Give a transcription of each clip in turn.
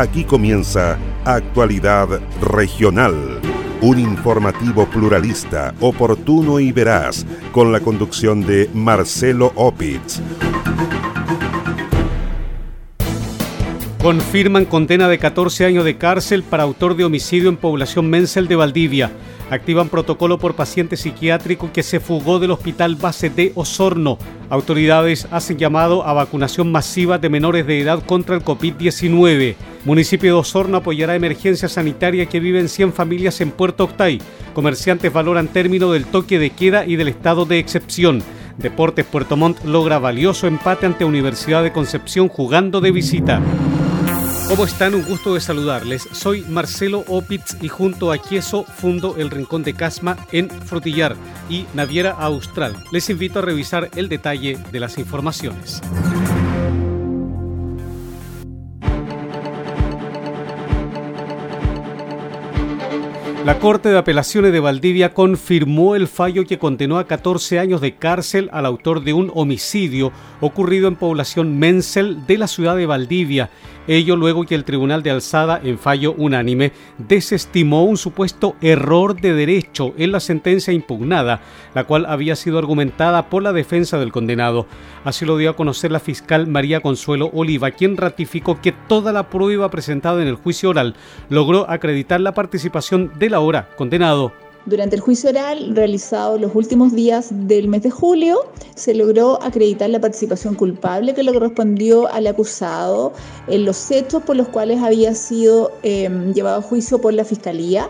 Aquí comienza Actualidad Regional, un informativo pluralista, oportuno y veraz, con la conducción de Marcelo Opitz. Confirman condena de 14 años de cárcel para autor de homicidio en población Mensel de Valdivia. Activan protocolo por paciente psiquiátrico que se fugó del hospital base de Osorno. Autoridades hacen llamado a vacunación masiva de menores de edad contra el COVID-19. Municipio de Osorno apoyará emergencia sanitaria que viven 100 familias en Puerto Octay. Comerciantes valoran término del toque de queda y del estado de excepción. Deportes Puerto Montt logra valioso empate ante Universidad de Concepción jugando de visita. ¿Cómo están? Un gusto de saludarles. Soy Marcelo Opitz y junto a Quieso fundo el Rincón de Casma en Frutillar y Naviera Austral. Les invito a revisar el detalle de las informaciones. La Corte de Apelaciones de Valdivia confirmó el fallo que condenó a 14 años de cárcel al autor de un homicidio ocurrido en población Mensel de la ciudad de Valdivia Ello luego que el Tribunal de Alzada, en fallo unánime, desestimó un supuesto error de derecho en la sentencia impugnada, la cual había sido argumentada por la defensa del condenado. Así lo dio a conocer la fiscal María Consuelo Oliva, quien ratificó que toda la prueba presentada en el juicio oral logró acreditar la participación del ahora condenado. Durante el juicio oral realizado los últimos días del mes de julio, se logró acreditar la participación culpable que le correspondió al acusado en los hechos por los cuales había sido em, llevado a juicio por la Fiscalía.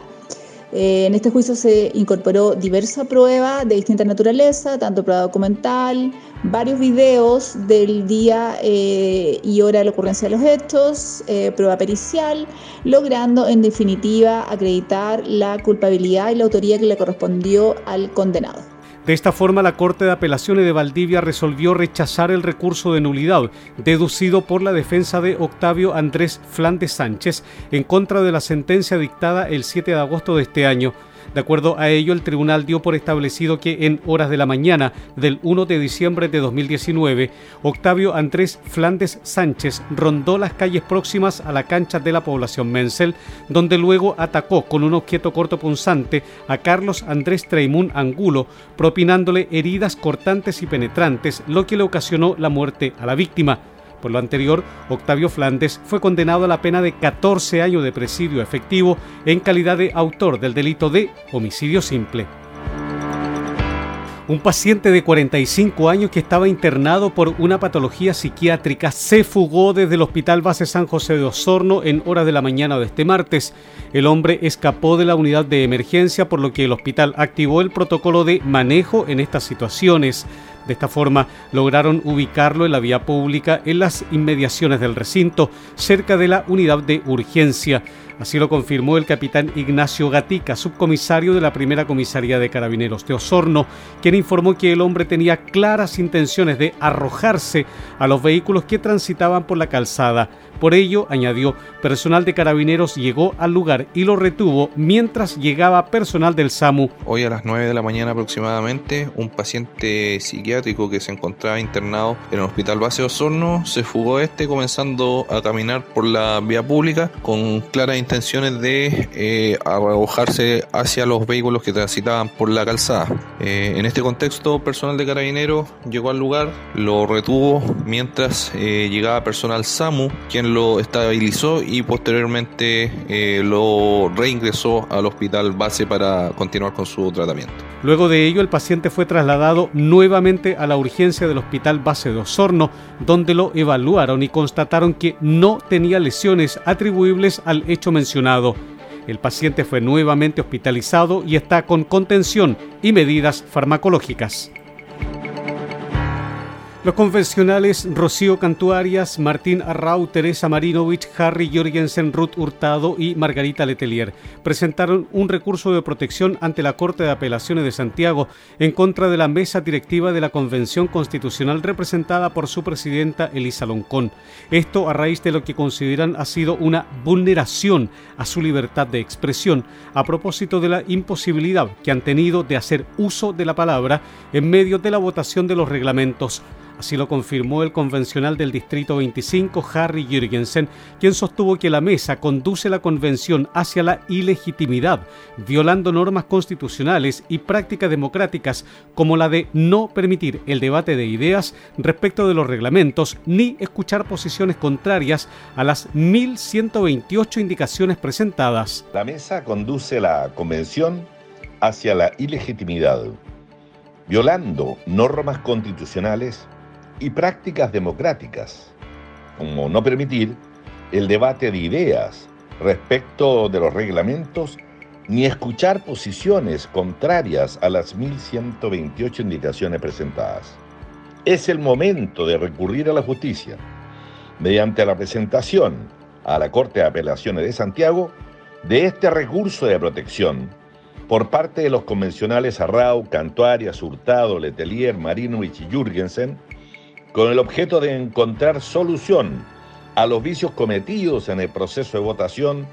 Eh, en este juicio se incorporó diversa prueba de distinta naturaleza, tanto prueba documental, varios videos del día eh, y hora de la ocurrencia de los hechos, eh, prueba pericial, logrando en definitiva acreditar la culpabilidad y la autoría que le correspondió al condenado. De esta forma, la Corte de Apelaciones de Valdivia resolvió rechazar el recurso de nulidad deducido por la defensa de Octavio Andrés Flandes Sánchez en contra de la sentencia dictada el 7 de agosto de este año de acuerdo a ello, el tribunal dio por establecido que en horas de la mañana del 1 de diciembre de 2019, Octavio Andrés Flandes Sánchez rondó las calles próximas a la cancha de la población Mensel, donde luego atacó con un objeto corto punzante a Carlos Andrés Treimún Angulo, propinándole heridas cortantes y penetrantes, lo que le ocasionó la muerte a la víctima. Por lo anterior, Octavio Flandes fue condenado a la pena de 14 años de presidio efectivo en calidad de autor del delito de homicidio simple. Un paciente de 45 años que estaba internado por una patología psiquiátrica se fugó desde el Hospital Base San José de Osorno en horas de la mañana de este martes. El hombre escapó de la unidad de emergencia por lo que el hospital activó el protocolo de manejo en estas situaciones. De esta forma lograron ubicarlo en la vía pública en las inmediaciones del recinto, cerca de la unidad de urgencia. Así lo confirmó el capitán Ignacio Gatica, subcomisario de la primera comisaría de carabineros de Osorno, quien informó que el hombre tenía claras intenciones de arrojarse a los vehículos que transitaban por la calzada. Por ello, añadió, personal de carabineros llegó al lugar y lo retuvo mientras llegaba personal del SAMU. Hoy a las 9 de la mañana aproximadamente, un paciente psiquiátrico que se encontraba internado en el hospital base Osorno se fugó este comenzando a caminar por la vía pública con claras intenciones de eh, arrojarse hacia los vehículos que transitaban por la calzada. Eh, en este contexto, personal de carabineros llegó al lugar, lo retuvo mientras eh, llegaba personal SAMU, quien lo estabilizó y posteriormente eh, lo reingresó al hospital base para continuar con su tratamiento. Luego de ello, el paciente fue trasladado nuevamente a la urgencia del hospital base de Osorno, donde lo evaluaron y constataron que no tenía lesiones atribuibles al hecho mencionado. El paciente fue nuevamente hospitalizado y está con contención y medidas farmacológicas. Los convencionales Rocío Cantuarias, Martín Arrau, Teresa Marinovich, Harry Jorgensen, Ruth Hurtado y Margarita Letelier presentaron un recurso de protección ante la Corte de Apelaciones de Santiago en contra de la mesa directiva de la Convención Constitucional representada por su presidenta Elisa Loncón. Esto a raíz de lo que consideran ha sido una vulneración a su libertad de expresión a propósito de la imposibilidad que han tenido de hacer uso de la palabra en medio de la votación de los reglamentos Así lo confirmó el convencional del Distrito 25, Harry Jürgensen, quien sostuvo que la mesa conduce la convención hacia la ilegitimidad, violando normas constitucionales y prácticas democráticas como la de no permitir el debate de ideas respecto de los reglamentos ni escuchar posiciones contrarias a las 1.128 indicaciones presentadas. La mesa conduce la convención hacia la ilegitimidad, violando normas constitucionales y prácticas democráticas, como no permitir el debate de ideas respecto de los reglamentos ni escuchar posiciones contrarias a las 1.128 indicaciones presentadas. Es el momento de recurrir a la justicia mediante la presentación a la Corte de Apelaciones de Santiago de este recurso de protección por parte de los convencionales Arrau, Cantuarias, Hurtado, Letelier, Marinovich y Jürgensen, con el objeto de encontrar solución a los vicios cometidos en el proceso de votación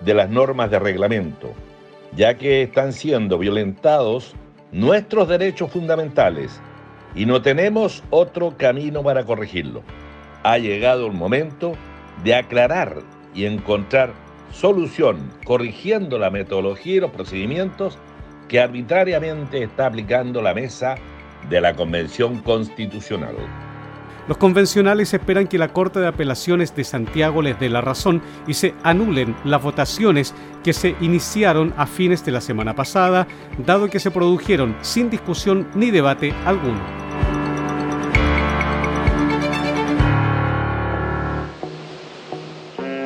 de las normas de reglamento, ya que están siendo violentados nuestros derechos fundamentales y no tenemos otro camino para corregirlo. Ha llegado el momento de aclarar y encontrar solución corrigiendo la metodología y los procedimientos que arbitrariamente está aplicando la mesa de la Convención Constitucional. Los convencionales esperan que la Corte de Apelaciones de Santiago les dé la razón y se anulen las votaciones que se iniciaron a fines de la semana pasada, dado que se produjeron sin discusión ni debate alguno.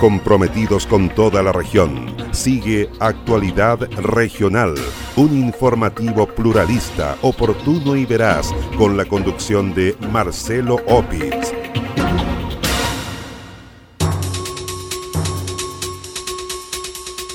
Comprometidos con toda la región. Sigue Actualidad Regional, un informativo pluralista, oportuno y veraz, con la conducción de Marcelo Opitz.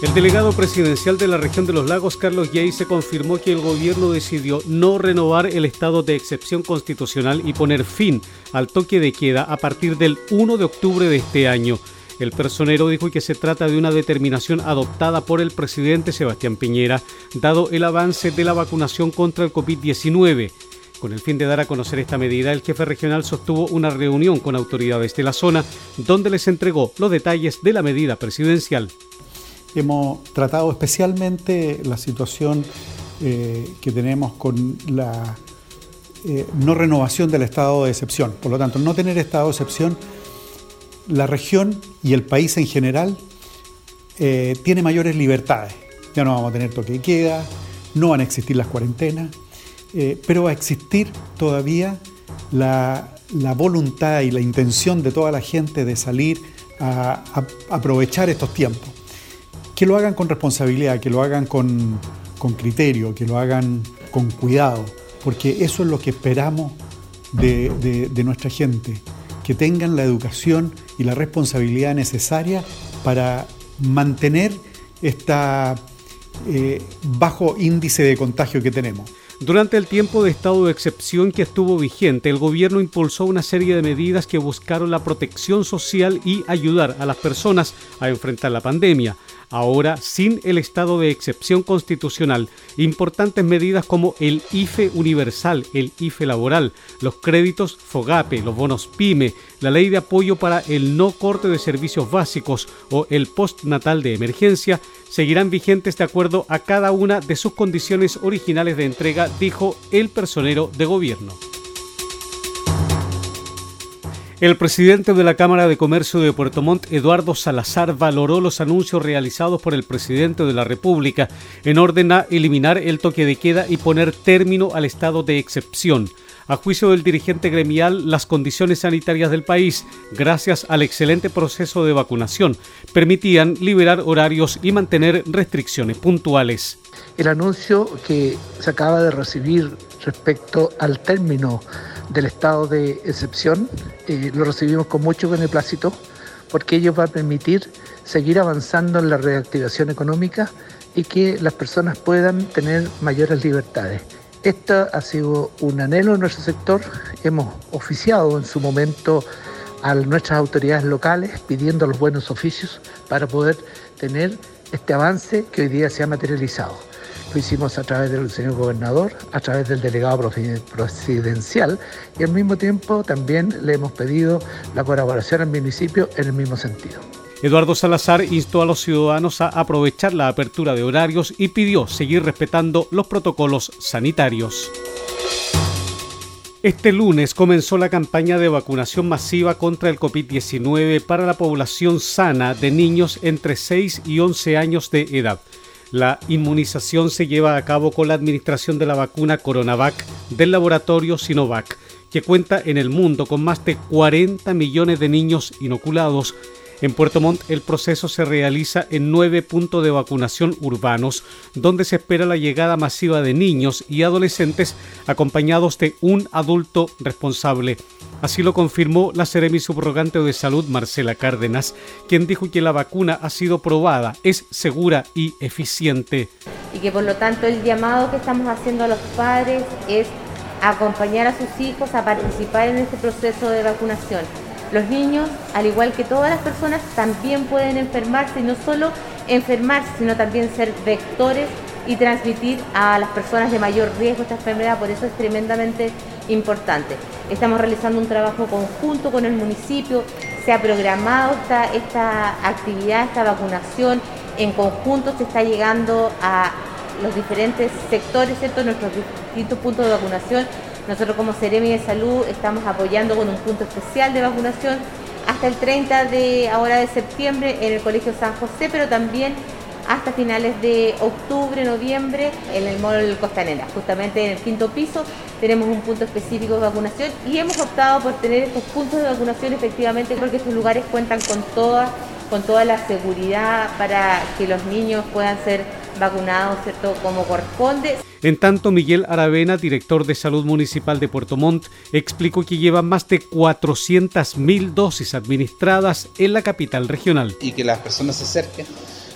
El delegado presidencial de la región de los lagos, Carlos Yey, se confirmó que el gobierno decidió no renovar el estado de excepción constitucional y poner fin al toque de queda a partir del 1 de octubre de este año. El personero dijo que se trata de una determinación adoptada por el presidente Sebastián Piñera, dado el avance de la vacunación contra el COVID-19. Con el fin de dar a conocer esta medida, el jefe regional sostuvo una reunión con autoridades de la zona, donde les entregó los detalles de la medida presidencial. Hemos tratado especialmente la situación eh, que tenemos con la eh, no renovación del estado de excepción. Por lo tanto, no tener estado de excepción la región y el país en general eh, tiene mayores libertades. Ya no vamos a tener toque de queda, no van a existir las cuarentenas, eh, pero va a existir todavía la, voluntad y la intención de toda la gente de salir a, aprovechar estos tiempos. Que lo hagan con responsabilidad, que lo hagan con, criterio, que lo hagan con cuidado, porque eso es lo que esperamos de nuestra gente, que tengan la educación y la responsabilidad necesaria para mantener esta eh, bajo índice de contagio que tenemos. Durante el tiempo de estado de excepción que estuvo vigente, el gobierno impulsó una serie de medidas que buscaron la protección social y ayudar a las personas a enfrentar la pandemia. Ahora, sin el estado de excepción constitucional, importantes medidas como el IFE universal, el IFE laboral, los créditos FOGAPE, los bonos PYME, la ley de apoyo para el no corte de servicios básicos o el postnatal de emergencia seguirán vigentes de acuerdo a cada una de sus condiciones originales de entrega, dijo el personero de gobierno. El presidente de la Cámara de Comercio de Puerto Montt, Eduardo Salazar, valoró los anuncios realizados por el presidente de la República en orden a eliminar el toque de queda y poner término al estado de excepción. A juicio del dirigente gremial, las condiciones sanitarias del país, gracias al excelente proceso de vacunación, permitían liberar horarios y mantener restricciones puntuales. El anuncio que se acaba de recibir respecto al término del estado de excepción. Eh, lo recibimos con mucho beneplácito porque ello va a permitir seguir avanzando en la reactivación económica y que las personas puedan tener mayores libertades. Esto ha sido un anhelo en nuestro sector. Hemos oficiado en su momento a nuestras autoridades locales pidiendo los buenos oficios para poder tener este avance que hoy día se ha materializado. Hicimos a través del señor gobernador, a través del delegado presidencial y al mismo tiempo también le hemos pedido la colaboración al municipio en el mismo sentido. Eduardo Salazar instó a los ciudadanos a aprovechar la apertura de horarios y pidió seguir respetando los protocolos sanitarios. Este lunes comenzó la campaña de vacunación masiva contra el COVID-19 para la población sana de niños entre 6 y 11 años de edad. La inmunización se lleva a cabo con la administración de la vacuna Coronavac del laboratorio Sinovac, que cuenta en el mundo con más de 40 millones de niños inoculados en Puerto Montt el proceso se realiza en nueve puntos de vacunación urbanos, donde se espera la llegada masiva de niños y adolescentes acompañados de un adulto responsable. Así lo confirmó la Seremi Subrogante de Salud Marcela Cárdenas, quien dijo que la vacuna ha sido probada, es segura y eficiente. Y que por lo tanto el llamado que estamos haciendo a los padres es acompañar a sus hijos a participar en este proceso de vacunación los niños, al igual que todas las personas, también pueden enfermarse y no solo enfermarse, sino también ser vectores y transmitir a las personas de mayor riesgo esta enfermedad, por eso es tremendamente importante. Estamos realizando un trabajo conjunto con el municipio, se ha programado esta, esta actividad, esta vacunación, en conjunto se está llegando a los diferentes sectores, ¿cierto? nuestros distintos puntos de vacunación nosotros como Ceremi de Salud estamos apoyando con un punto especial de vacunación hasta el 30 de ahora de septiembre en el Colegio San José, pero también hasta finales de octubre, noviembre en el Mall Costanera. Justamente en el quinto piso tenemos un punto específico de vacunación y hemos optado por tener estos puntos de vacunación efectivamente porque estos lugares cuentan con toda, con toda la seguridad para que los niños puedan ser vacunados, ¿cierto? Como corresponde. En tanto, Miguel Aravena, director de Salud Municipal de Puerto Montt, explicó que lleva más de 400.000 dosis administradas en la capital regional. Y que las personas se acerquen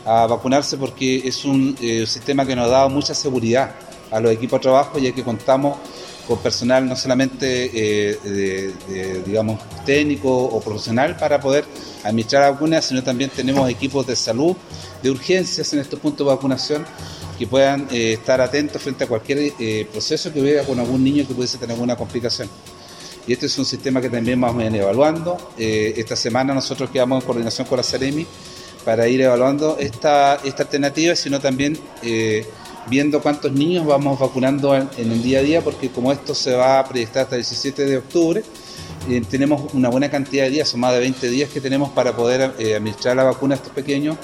a vacunarse porque es un eh, sistema que nos ha dado mucha seguridad a los equipos de trabajo ya que contamos con personal no solamente eh, digamos técnico o profesional para poder administrar vacunas, sino también tenemos equipos de salud, de urgencias en estos puntos de vacunación que puedan eh, estar atentos frente a cualquier eh, proceso que hubiera con algún niño que pudiese tener alguna complicación. Y este es un sistema que también vamos evaluando. Eh, esta semana nosotros quedamos en coordinación con la Ceremi para ir evaluando esta, esta alternativa, sino también viendo cuántos niños vamos vacunando en, en, el día a día, porque como esto se va a proyectar hasta el 17 de octubre, tenemos una buena cantidad de días, son más de 20 días que tenemos para poder administrar la vacuna a estos pequeños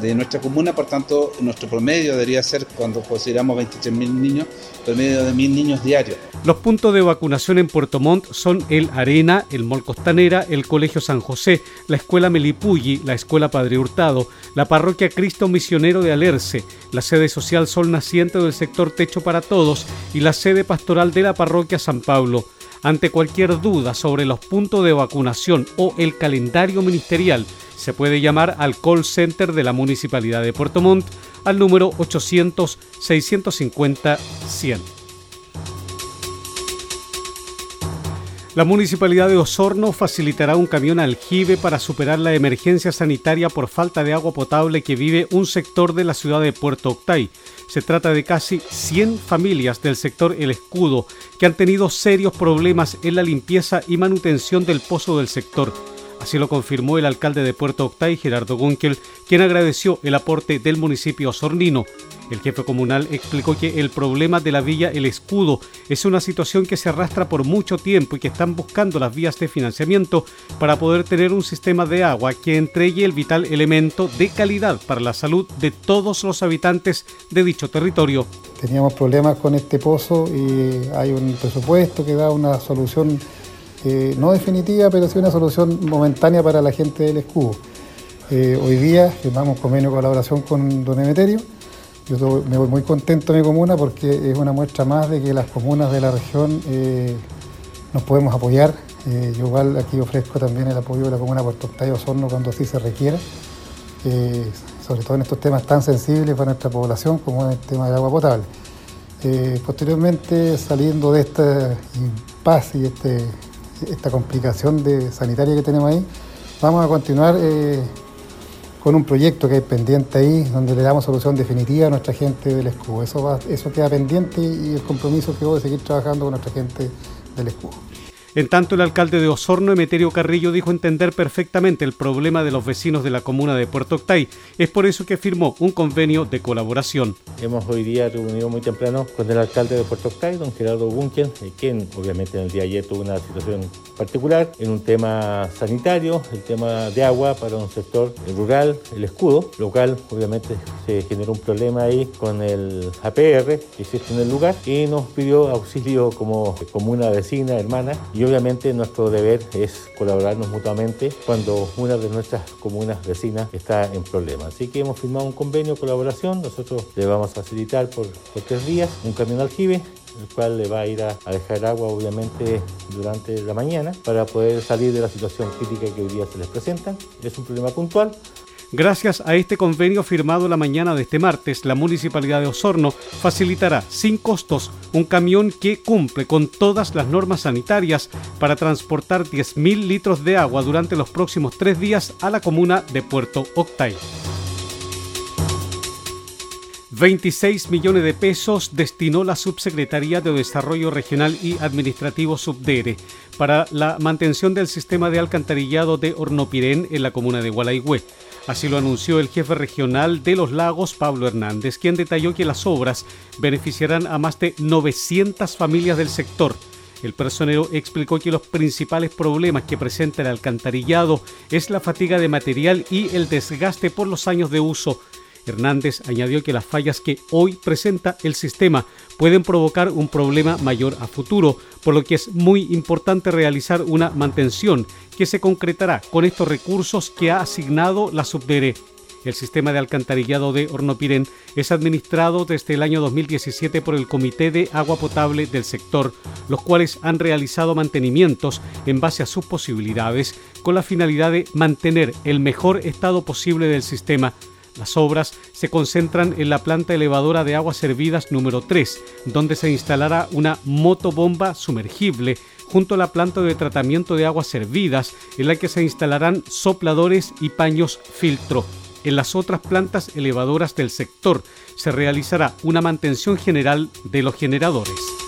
de nuestra comuna, por tanto, nuestro promedio debería ser, cuando consideramos 23.000 niños, promedio de 1.000 niños diarios. Los puntos de vacunación en Puerto Montt son el Arena, el Mol Costanera, el Colegio San José, la Escuela Melipulli, la Escuela Padre Hurtado, la Parroquia Cristo Misionero de Alerce, la sede social Sol Naciente del sector Techo para Todos y la sede pastoral de la Parroquia San Pablo. Ante cualquier duda sobre los puntos de vacunación o el calendario ministerial, se puede llamar al call center de la Municipalidad de Puerto Montt al número 800-650-100. La Municipalidad de Osorno facilitará un camión aljibe para superar la emergencia sanitaria por falta de agua potable que vive un sector de la ciudad de Puerto Octay. Se trata de casi 100 familias del sector El Escudo que han tenido serios problemas en la limpieza y manutención del pozo del sector. Así lo confirmó el alcalde de Puerto Octay, Gerardo Gunkel, quien agradeció el aporte del municipio osornino. El jefe comunal explicó que el problema de la villa El Escudo es una situación que se arrastra por mucho tiempo y que están buscando las vías de financiamiento para poder tener un sistema de agua que entregue el vital elemento de calidad para la salud de todos los habitantes de dicho territorio. Teníamos problemas con este pozo y hay un presupuesto que da una solución eh, no definitiva, pero sí una solución momentánea para la gente del Escudo. Eh, hoy día firmamos convenio de colaboración con Don Emeterio yo me voy muy contento de mi comuna porque es una muestra más de que las comunas de la región eh, nos podemos apoyar. Eh, yo igual aquí ofrezco también el apoyo de la comuna Puerto Octavio Osorno cuando así se requiera, eh, sobre todo en estos temas tan sensibles para nuestra población como en el tema del agua potable. posteriormente, saliendo de esta paz y este, esta complicación de sanitaria que tenemos ahí, vamos a continuar con un proyecto que hay pendiente ahí, donde le damos solución definitiva a nuestra gente del escudo. Eso, eso queda pendiente y el compromiso que voy de seguir trabajando con nuestra gente del escudo. En tanto, el alcalde de Osorno, Emeterio Carrillo, dijo entender perfectamente el problema de los vecinos de la comuna de Puerto Octay. Es por eso que firmó un convenio de colaboración. Hemos hoy día reunido muy temprano con el alcalde de Puerto Octay, don Gerardo Bunken, eh, quien obviamente en el día de ayer tuvo una situación particular en un tema sanitario, el tema de agua para un sector rural, el escudo, lo cual obviamente se generó un problema ahí con el APR que existe en el lugar y nos pidió auxilio como comuna vecina, hermana y obviamente nuestro deber es colaborarnos mutuamente cuando una de nuestras comunas vecinas está en problemas. Así que hemos firmado un convenio de colaboración, nosotros le vamos a facilitar por, tres días un camión aljibe el cual le va a ir a, dejar agua obviamente durante la mañana para poder salir de la situación crítica que hoy día se les presenta. Es un problema puntual, Gracias a este convenio firmado la mañana de este martes, la Municipalidad de Osorno facilitará sin costos un camión que cumple con todas las normas sanitarias para transportar 10.000 litros de agua durante los próximos tres días a la comuna de Puerto Octay. 26 millones de pesos destinó la Subsecretaría de Desarrollo Regional y Administrativo Subdere para la mantención del sistema de alcantarillado de Hornopirén en la comuna de Gualaigüe. Así lo anunció el jefe regional de los lagos, Pablo Hernández, quien detalló que las obras beneficiarán a más de 900 familias del sector. El personero explicó que los principales problemas que presenta el alcantarillado es la fatiga de material y el desgaste por los años de uso, Hernández añadió que las fallas que hoy presenta el sistema pueden provocar un problema mayor a futuro, por lo que es muy importante realizar una mantención que se concretará con estos recursos que ha asignado la Subdere. El sistema de alcantarillado de Hornopiren es administrado desde el año 2017 por el Comité de Agua Potable del sector, los cuales han realizado mantenimientos en base a sus posibilidades con la finalidad de mantener el mejor estado posible del sistema las obras se concentran en la planta elevadora de aguas servidas número 3, donde se instalará una motobomba sumergible junto a la planta de tratamiento de aguas servidas, en la que se instalarán sopladores y paños filtro. En las otras plantas elevadoras del sector se realizará una mantención general de los generadores.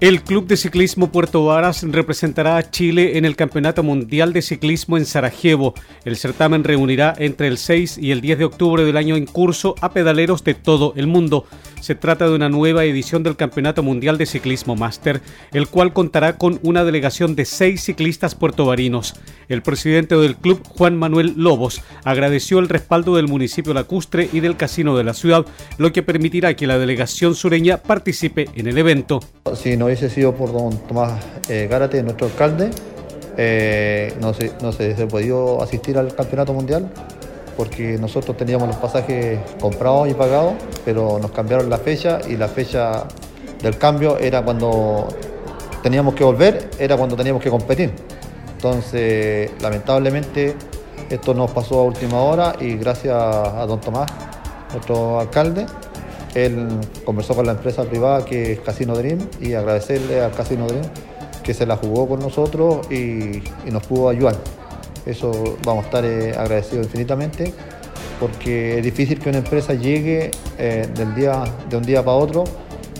El Club de Ciclismo Puerto Varas representará a Chile en el Campeonato Mundial de Ciclismo en Sarajevo. El certamen reunirá entre el 6 y el 10 de octubre del año en curso a pedaleros de todo el mundo. Se trata de una nueva edición del Campeonato Mundial de Ciclismo Máster, el cual contará con una delegación de seis ciclistas puertovarinos. El presidente del club, Juan Manuel Lobos, agradeció el respaldo del municipio lacustre y del casino de la ciudad, lo que permitirá que la delegación sureña participe en el evento hubiese sido por don Tomás eh, Gárate, nuestro alcalde, eh, no, se, no podido asistir al campeonato mundial porque nosotros teníamos los pasajes comprados y pagados, pero nos cambiaron la fecha y la fecha del cambio era cuando teníamos que volver, era cuando teníamos que competir. Entonces, lamentablemente, esto nos pasó a última hora y gracias a don Tomás, nuestro alcalde, él conversó con la empresa privada que es Casino Dream y agradecerle al Casino Dream que se la jugó con nosotros y, nos pudo ayudar. Eso vamos a estar eh, agradecidos infinitamente porque es difícil que una empresa llegue eh, del día, de un día para otro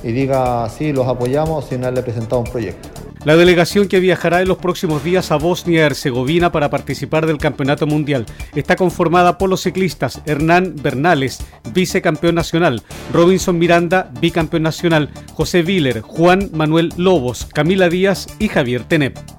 y diga sí, los apoyamos sin haberle presentado un proyecto. La delegación que viajará en los próximos días a Bosnia y Herzegovina para participar del Campeonato Mundial está conformada por los ciclistas Hernán Bernales, vicecampeón nacional, Robinson Miranda, bicampeón nacional, José Viller, Juan Manuel Lobos, Camila Díaz y Javier Tenep.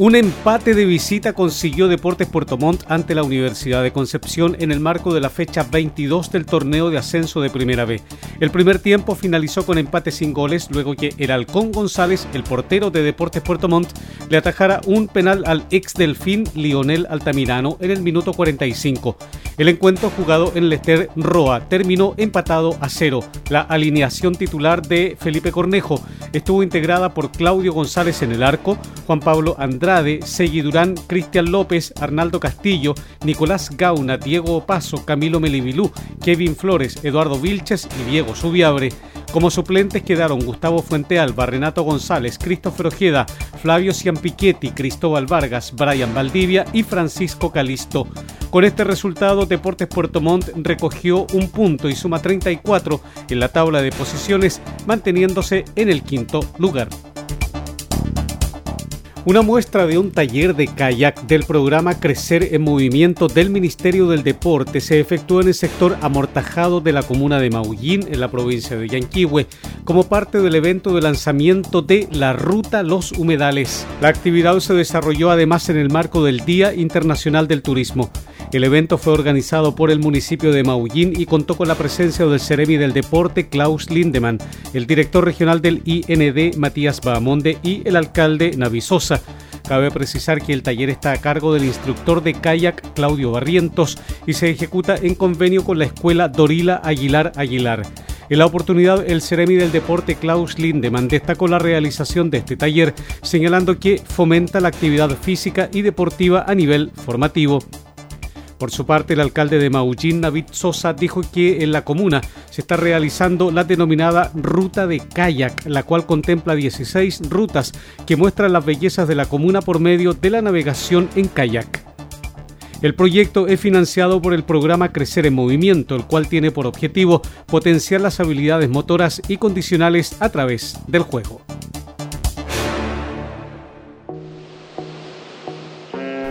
Un empate de visita consiguió Deportes Puerto Montt ante la Universidad de Concepción en el marco de la fecha 22 del torneo de ascenso de Primera B. El primer tiempo finalizó con empate sin goles luego que el Halcón González, el portero de Deportes Puerto Montt, le atajara un penal al ex delfín Lionel Altamirano en el minuto 45. El encuentro jugado en Lester Roa terminó empatado a cero. La alineación titular de Felipe Cornejo estuvo integrada por Claudio González en el arco, Juan Pablo Andrade, Segui Durán, Cristian López, Arnaldo Castillo, Nicolás Gauna, Diego Paso, Camilo Melibilú, Kevin Flores, Eduardo Vilches y Diego Subiabre. Como suplentes quedaron Gustavo Fuentealba, Renato González, Cristófero Ojeda, Flavio Ciampichetti, Cristóbal Vargas, Brian Valdivia y Francisco Calisto. Con este resultado, Deportes Puerto Montt recogió un punto y suma 34 en la tabla de posiciones, manteniéndose en el quinto lugar. Una muestra de un taller de kayak del programa Crecer en Movimiento del Ministerio del Deporte se efectuó en el sector amortajado de la comuna de Maullín, en la provincia de Yanquihue, como parte del evento de lanzamiento de la Ruta Los Humedales. La actividad se desarrolló además en el marco del Día Internacional del Turismo. El evento fue organizado por el municipio de Maullín y contó con la presencia del Ceremi del Deporte Klaus Lindemann, el director regional del IND Matías Bahamonde y el alcalde Navisosa. Cabe precisar que el taller está a cargo del instructor de kayak Claudio Barrientos y se ejecuta en convenio con la escuela Dorila Aguilar Aguilar. En la oportunidad, el Ceremi del Deporte Klaus Lindemann destacó la realización de este taller, señalando que fomenta la actividad física y deportiva a nivel formativo. Por su parte, el alcalde de Maullín, David Sosa, dijo que en la comuna se está realizando la denominada Ruta de Kayak, la cual contempla 16 rutas que muestran las bellezas de la comuna por medio de la navegación en kayak. El proyecto es financiado por el programa Crecer en Movimiento, el cual tiene por objetivo potenciar las habilidades motoras y condicionales a través del juego.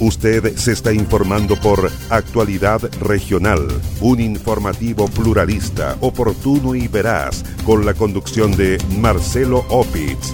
Usted se está informando por Actualidad Regional, un informativo pluralista, oportuno y veraz, con la conducción de Marcelo Opitz.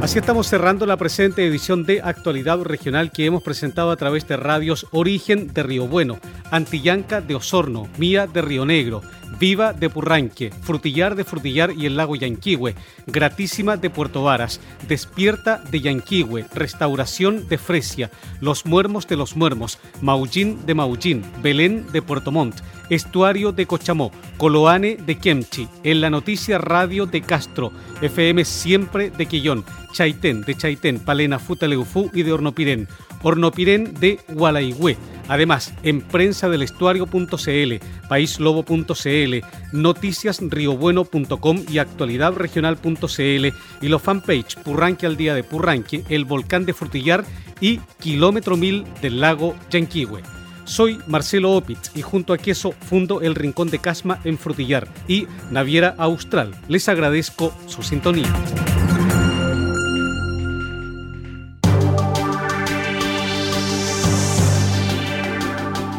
Así estamos cerrando la presente edición de Actualidad Regional que hemos presentado a través de radios Origen de Río Bueno, Antillanca de Osorno, Mía de Río Negro, Viva de Purranque, Frutillar de Frutillar y el lago Yanquihue, Gratísima de Puerto Varas, Despierta de Yanquihue, Restauración de Fresia, Los Muermos de los Muermos, Maullín de Maullín, Belén de Puerto Montt, Estuario de Cochamó, Coloane de Kemchi, En la Noticia Radio de Castro, FM Siempre de Quillón, Chaitén de Chaitén, Palena Futaleufú y de Hornopirén, Hornopirén de Gualaigüe, Además, en prensa del estuario.cl, paislobo.cl, noticiasriobueno.com y actualidadregional.cl y los fanpage Purranque al día de Purranque, el volcán de Frutillar y Kilómetro Mil del lago Yanquihue. Soy Marcelo Opitz y junto a Queso fundo el Rincón de Casma en Frutillar y Naviera Austral. Les agradezco su sintonía.